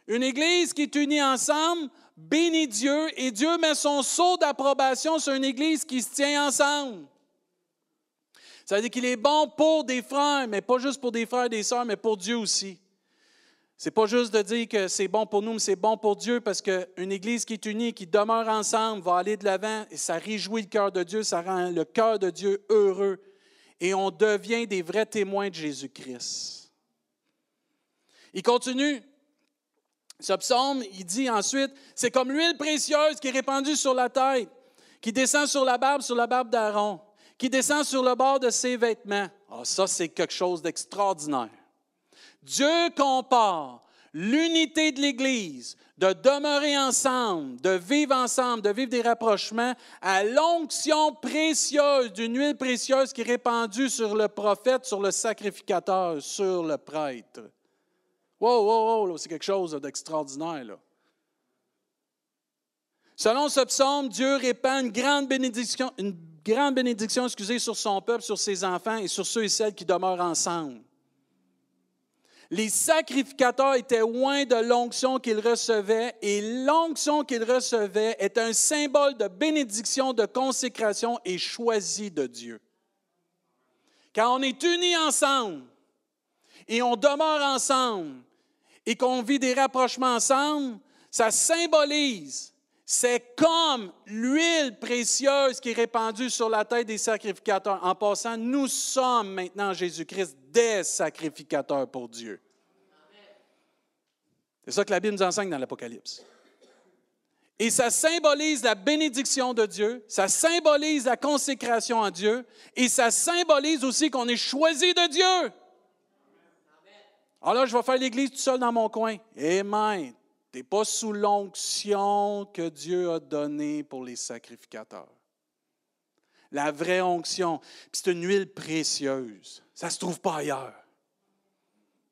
Une église qui est unie ensemble bénit Dieu et Dieu met son sceau d'approbation sur une Église qui se tient ensemble. Ça veut dire qu'il est bon pour des frères, mais pas juste pour des frères et des sœurs, mais pour Dieu aussi. C'est pas juste de dire que c'est bon pour nous, mais c'est bon pour Dieu parce qu'une Église qui est unie, qui demeure ensemble, va aller de l'avant et ça réjouit le cœur de Dieu, ça rend le cœur de Dieu heureux et on devient des vrais témoins de Jésus-Christ. Il continue. Ce psaume, il dit ensuite, c'est comme l'huile précieuse qui est répandue sur la tête, qui descend sur la barbe, sur la barbe d'Aaron, qui descend sur le bord de ses vêtements. Ah, ça, c'est quelque chose d'extraordinaire. Dieu compare l'unité de l'Église, de demeurer ensemble, de vivre ensemble, de vivre des rapprochements, à l'onction précieuse d'une huile précieuse qui est répandue sur le prophète, sur le sacrificateur, sur le prêtre. Wow, wow, wow, c'est quelque chose d'extraordinaire. Selon ce psaume, Dieu répand une grande bénédiction, une grande bénédiction sur son peuple, sur ses enfants et sur ceux et celles qui demeurent ensemble. Les sacrificateurs étaient loin de l'onction qu'ils recevaient et l'onction qu'ils recevaient est un symbole de bénédiction, de consécration et choisi de Dieu. Quand on est unis ensemble et on demeure ensemble, et qu'on vit des rapprochements ensemble, ça symbolise, c'est comme l'huile précieuse qui est répandue sur la tête des sacrificateurs. En passant, nous sommes maintenant Jésus-Christ des sacrificateurs pour Dieu. C'est ça que la Bible nous enseigne dans l'Apocalypse. Et ça symbolise la bénédiction de Dieu, ça symbolise la consécration à Dieu, et ça symbolise aussi qu'on est choisi de Dieu. Alors là, je vais faire l'Église tout seul dans mon coin. Amen. Tu n'es pas sous l'onction que Dieu a donnée pour les sacrificateurs. La vraie onction. c'est une huile précieuse. Ça ne se trouve pas ailleurs.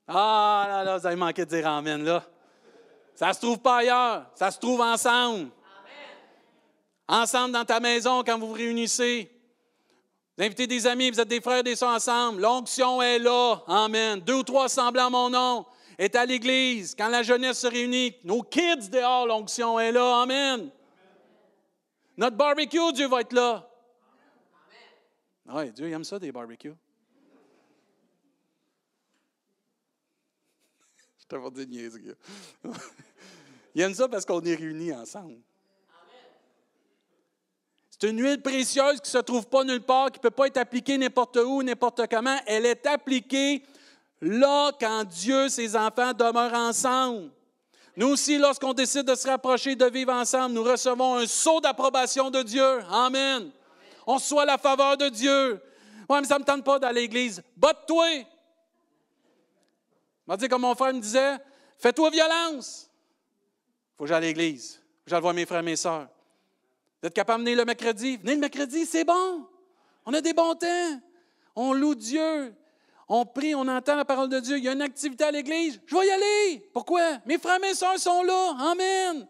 Ah là là, vous avez manqué de dire Amen là. Ça ne se trouve pas ailleurs. Ça se trouve ensemble. Ensemble dans ta maison quand vous vous réunissez. Vous invitez des amis, vous êtes des frères et des sœurs ensemble. L'onction est là. Amen. Deux ou trois semblants à mon nom est à l'Église. Quand la jeunesse se réunit, nos kids dehors, l'onction est là. Amen. Notre barbecue, Dieu va être là. Oui, Dieu aime ça, des barbecues. Je t'avais dit niaise, Il aime ça parce qu'on est réunis ensemble. C'est une huile précieuse qui ne se trouve pas nulle part, qui ne peut pas être appliquée n'importe où, n'importe comment. Elle est appliquée là quand Dieu, ses enfants demeurent ensemble. Nous aussi, lorsqu'on décide de se rapprocher, de vivre ensemble, nous recevons un saut d'approbation de Dieu. Amen. On soit la faveur de Dieu. Oui, mais ça ne me tente pas d'aller à l'église. Botte-toi. m'a dit comme mon frère me disait, fais-toi violence. Faut que j'aille à l'église. J'allais voir mes frères et mes sœurs. Vous êtes capable de venir le mercredi? Venez le mercredi, c'est bon. On a des bons temps. On loue Dieu. On prie, on entend la parole de Dieu. Il y a une activité à l'Église. Je vais y aller. Pourquoi? Mes frères et mes soeurs sont là. Amen.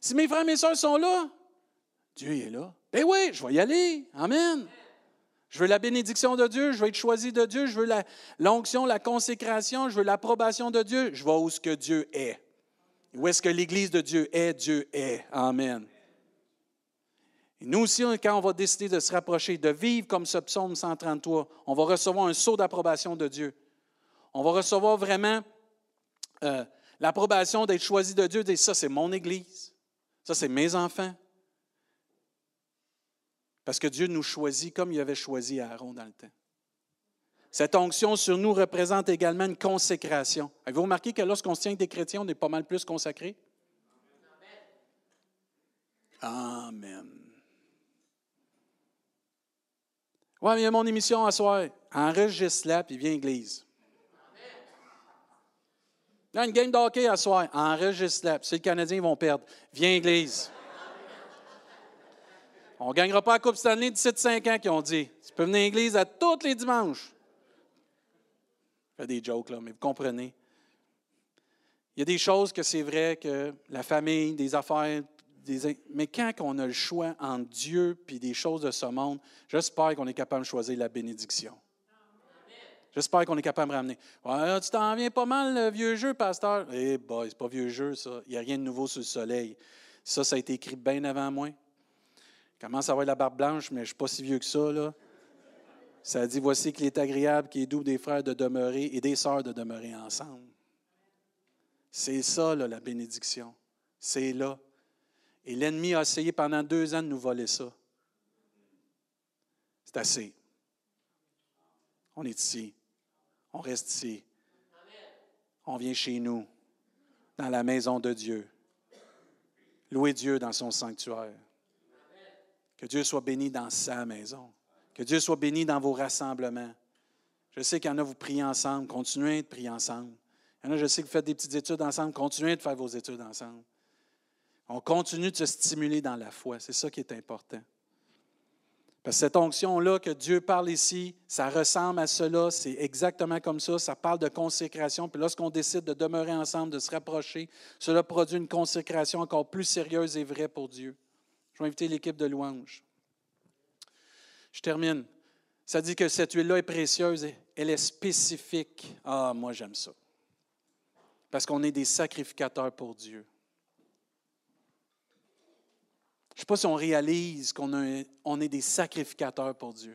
Si mes frères et mes soeurs sont là, Dieu est là. Ben oui, je vais y aller. Amen. Je veux la bénédiction de Dieu, je veux être choisi de Dieu, je veux l'onction, la, consécration, je veux l'approbation de Dieu. Je vais où ce que Dieu est. Où est-ce que l'Église de Dieu est, Dieu est. Amen. Et nous aussi, quand on va décider de se rapprocher, de vivre comme ce psaume 133, on va recevoir un saut d'approbation de Dieu. On va recevoir vraiment euh, l'approbation d'être choisi de Dieu, de dire ça, c'est mon Église, ça, c'est mes enfants. Parce que Dieu nous choisit comme il avait choisi Aaron dans le temps. Cette onction sur nous représente également une consécration. Avez-vous remarqué que lorsqu'on se tient avec des chrétiens, on est pas mal plus consacrés? Amen. Ouais, mais il y a mon émission à soir. Enregistre-la, puis viens à l'église. Il y a une game de hockey à soir. Enregistre-la. Si les Canadiens vont perdre, viens à l'église. On ne gagnera pas la Coupe Stanley d'ici 5 ans, qui ont dit. Tu peux venir à l'église à tous les dimanches. Je fais des jokes, là, mais vous comprenez. Il y a des choses que c'est vrai que la famille, des affaires, mais quand on a le choix entre Dieu et des choses de ce monde, j'espère qu'on est capable de choisir la bénédiction. J'espère qu'on est capable de ramener. tu t'en viens pas mal, le vieux jeu, pasteur. Eh, boy, c'est pas vieux jeu, ça. Il n'y a rien de nouveau sous le soleil. Ça, ça a été écrit bien avant moi. Je commence à avoir la barbe blanche, mais je ne suis pas si vieux que ça. Ça dit Voici qu'il est agréable, qu'il est doux des frères de demeurer et des sœurs de demeurer ensemble. C'est ça, là, la bénédiction. C'est là. Et l'ennemi a essayé pendant deux ans de nous voler ça. C'est assez. On est ici. On reste ici. On vient chez nous, dans la maison de Dieu. Louer Dieu dans son sanctuaire. Que Dieu soit béni dans sa maison. Que Dieu soit béni dans vos rassemblements. Je sais qu'il y en a, vous priez ensemble. Continuez de prier ensemble. Il y en a, je sais que vous faites des petites études ensemble. Continuez de faire vos études ensemble. On continue de se stimuler dans la foi. C'est ça qui est important. Parce que cette onction-là que Dieu parle ici, ça ressemble à cela, c'est exactement comme ça, ça parle de consécration. Puis lorsqu'on décide de demeurer ensemble, de se rapprocher, cela produit une consécration encore plus sérieuse et vraie pour Dieu. Je vais inviter l'équipe de louange. Je termine. Ça dit que cette huile-là est précieuse, elle est spécifique. Ah, moi j'aime ça. Parce qu'on est des sacrificateurs pour Dieu. Je ne sais pas si on réalise qu'on on est des sacrificateurs pour Dieu.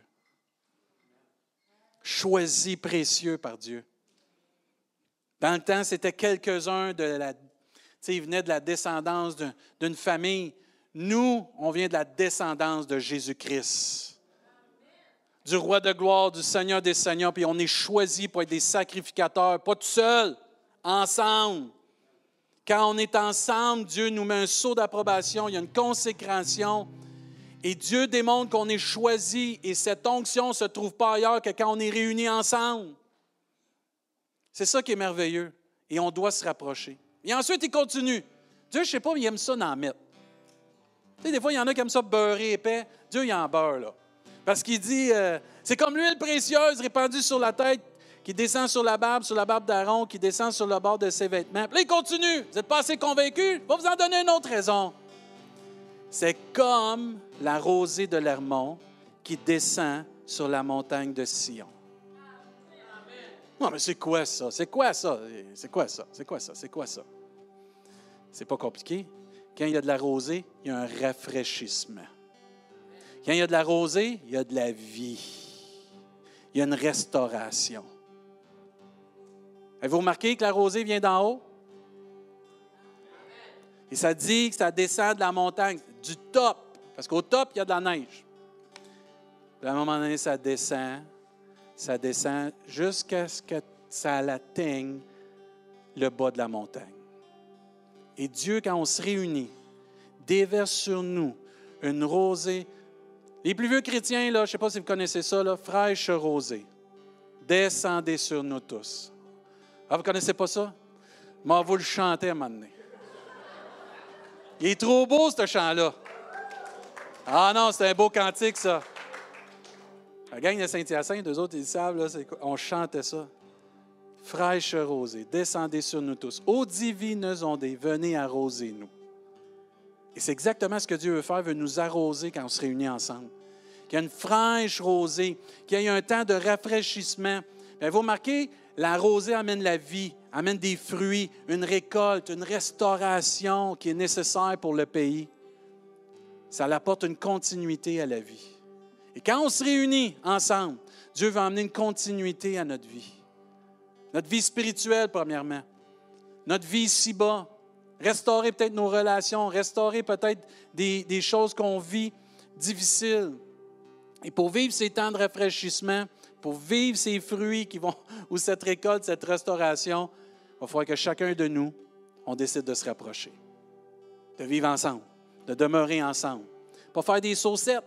Choisis précieux par Dieu. Dans le temps, c'était quelques-uns de la. Tu sais, ils venaient de la descendance d'une famille. Nous, on vient de la descendance de Jésus-Christ, du roi de gloire, du Seigneur des Seigneurs, puis on est choisis pour être des sacrificateurs, pas tout seul, ensemble. Quand on est ensemble, Dieu nous met un saut d'approbation, il y a une consécration. Et Dieu démontre qu'on est choisi et cette onction ne se trouve pas ailleurs que quand on est réunis ensemble. C'est ça qui est merveilleux. Et on doit se rapprocher. Et ensuite, il continue. Dieu, je ne sais pas, il aime ça d'en mettre. Tu sais, des fois, il y en a qui aiment ça beurrer épais. Dieu, il en beurre, là. Parce qu'il dit, euh, c'est comme l'huile précieuse répandue sur la tête qui descend sur la barbe, sur la barbe d'Aaron, qui descend sur le bord de ses vêtements. Puis là, il continue. Vous n'êtes pas assez convaincus? Je vais vous en donner une autre raison. C'est comme la rosée de l'Hermont qui descend sur la montagne de Sion. Non, mais c'est quoi ça? C'est quoi ça? C'est quoi ça? C'est quoi ça? C'est quoi ça? C'est pas compliqué. Quand il y a de la rosée, il y a un rafraîchissement. Quand il y a de la rosée, il y a de la vie. Il y a une restauration. Avez-vous remarqué que la rosée vient d'en haut? Et ça dit que ça descend de la montagne, du top, parce qu'au top, il y a de la neige. à un moment donné, ça descend, ça descend jusqu'à ce que ça atteigne le bas de la montagne. Et Dieu, quand on se réunit, déverse sur nous une rosée. Les plus vieux chrétiens, là, je ne sais pas si vous connaissez ça, là, fraîche rosée. Descendez sur nous tous. Ah, vous ne connaissez pas ça? Moi, vous le chantez à un moment donné. Il est trop beau, ce chant-là. Ah non, c'est un beau cantique, ça. La gang de Saint-Hyacinthe, deux autres, ils savent, là, on chantait ça. Fraîche rosée, descendez sur nous tous. Ô divines ondées, venez arroser nous. Et c'est exactement ce que Dieu veut faire, veut nous arroser quand on se réunit ensemble. Qu'il y ait une fraîche rosée, qu'il y ait un temps de rafraîchissement. Bien, vous remarquez, la rosée amène la vie, amène des fruits, une récolte, une restauration qui est nécessaire pour le pays. Ça apporte une continuité à la vie. Et quand on se réunit ensemble, Dieu va amener une continuité à notre vie. Notre vie spirituelle, premièrement. Notre vie ici-bas. Restaurer peut-être nos relations, restaurer peut-être des, des choses qu'on vit difficiles. Et pour vivre ces temps de rafraîchissement, pour vivre ces fruits qui vont, ou cette récolte, cette restauration, il va falloir que chacun de nous, on décide de se rapprocher, de vivre ensemble, de demeurer ensemble. Pas faire des saucettes.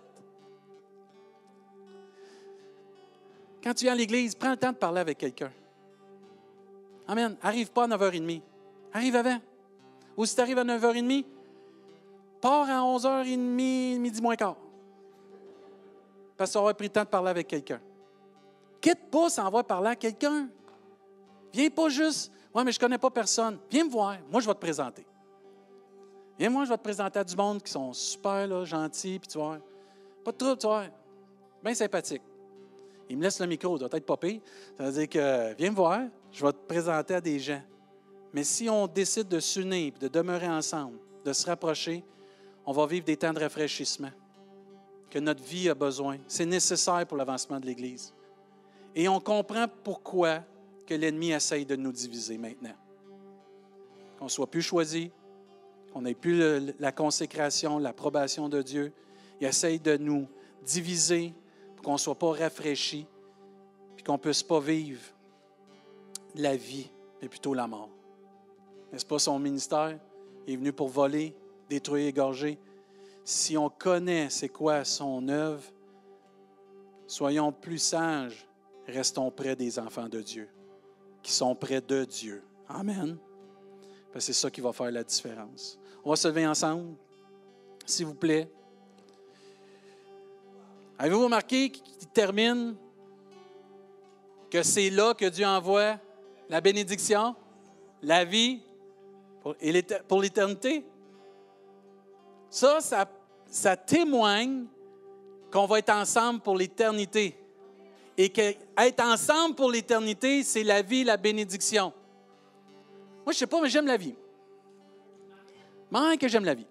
Quand tu viens à l'église, prends le temps de parler avec quelqu'un. Amen. Arrive pas à 9h30. Arrive avant. Ou si tu arrives à 9h30, pars à 11h30, midi moins quart. Parce que tu auras pris le temps de parler avec quelqu'un. Quitte pas sans avoir parlé à quelqu'un. Viens pas juste, ouais, mais je ne connais pas personne. Viens me voir, moi je vais te présenter. Viens moi, je vais te présenter à du monde qui sont super là, gentils, puis tu vois, pas de trouble, tu vois, bien sympathique. Il me laisse le micro, il doit être popé. Ça veut dire que viens me voir, je vais te présenter à des gens. Mais si on décide de s'unir, de demeurer ensemble, de se rapprocher, on va vivre des temps de rafraîchissement que notre vie a besoin. C'est nécessaire pour l'avancement de l'Église. Et on comprend pourquoi que l'ennemi essaye de nous diviser maintenant. Qu'on ne soit plus choisi, qu'on n'ait plus la consécration, l'approbation de Dieu. Il essaye de nous diviser pour qu'on ne soit pas rafraîchi, puis qu'on ne puisse pas vivre la vie, mais plutôt la mort. N'est-ce pas son ministère? Il est venu pour voler, détruire, égorger. Si on connaît c'est quoi son œuvre, soyons plus sages restons près des enfants de Dieu, qui sont près de Dieu. Amen. c'est ça qui va faire la différence. On va se lever ensemble, s'il vous plaît. Avez-vous remarqué qu'il termine que c'est là que Dieu envoie la bénédiction, la vie pour l'éternité? Ça, ça, ça témoigne qu'on va être ensemble pour l'éternité et qu'être ensemble pour l'éternité, c'est la vie, la bénédiction. Moi, je ne sais pas, mais j'aime la vie. Mais que j'aime la vie.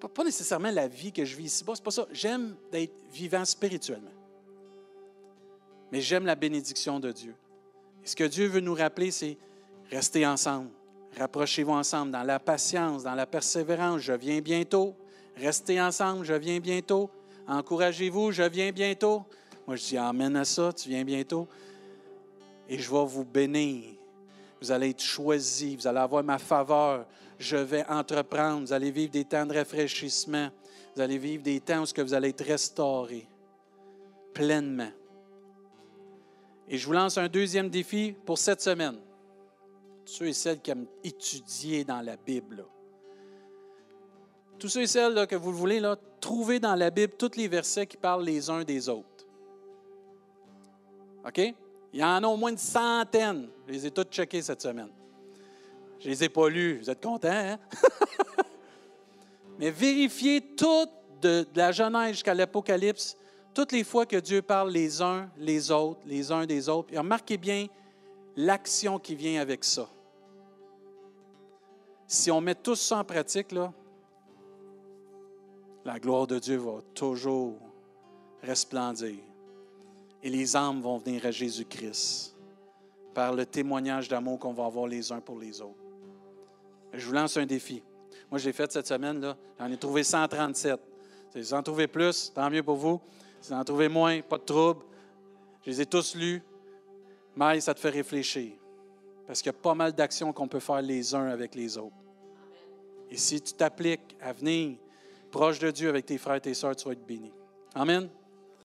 Pas, nécessairement la vie que je vis ici-bas, c'est pas ça. J'aime d'être vivant spirituellement. Mais j'aime la bénédiction de Dieu. Et ce que Dieu veut nous rappeler, c'est rester ensemble. Rapprochez-vous ensemble dans la patience, dans la persévérance. Je viens bientôt. Restez ensemble, je viens bientôt. Encouragez-vous, je viens bientôt. Moi, je dis Amen à ça, tu viens bientôt. Et je vais vous bénir. Vous allez être choisis, vous allez avoir ma faveur. Je vais entreprendre. Vous allez vivre des temps de rafraîchissement. Vous allez vivre des temps où vous allez être restaurés pleinement. Et je vous lance un deuxième défi pour cette semaine. Ceux et celles qui aiment étudier dans la Bible. Tous ceux et celles que vous voulez, là, trouvez dans la Bible tous les versets qui parlent les uns des autres. OK? Il y en a au moins une centaine. Je les ai toutes checkées cette semaine. Je ne les ai pas lus. Vous êtes contents, hein? Mais vérifiez tout de, de la Genèse jusqu'à l'Apocalypse, toutes les fois que Dieu parle les uns les autres, les uns des autres, et remarquez bien l'action qui vient avec ça. Si on met tout ça en pratique, là, la gloire de Dieu va toujours resplendir. Et les âmes vont venir à Jésus-Christ par le témoignage d'amour qu'on va avoir les uns pour les autres. Je vous lance un défi. Moi, j'ai fait cette semaine, là, j'en ai trouvé 137. Si vous en trouvez plus, tant mieux pour vous. Si vous en trouvez moins, pas de trouble. Je les ai tous lus. Mais ça te fait réfléchir. Parce qu'il y a pas mal d'actions qu'on peut faire les uns avec les autres. Et si tu t'appliques à venir proche de Dieu avec tes frères et tes sœurs, tu vas être béni. Amen.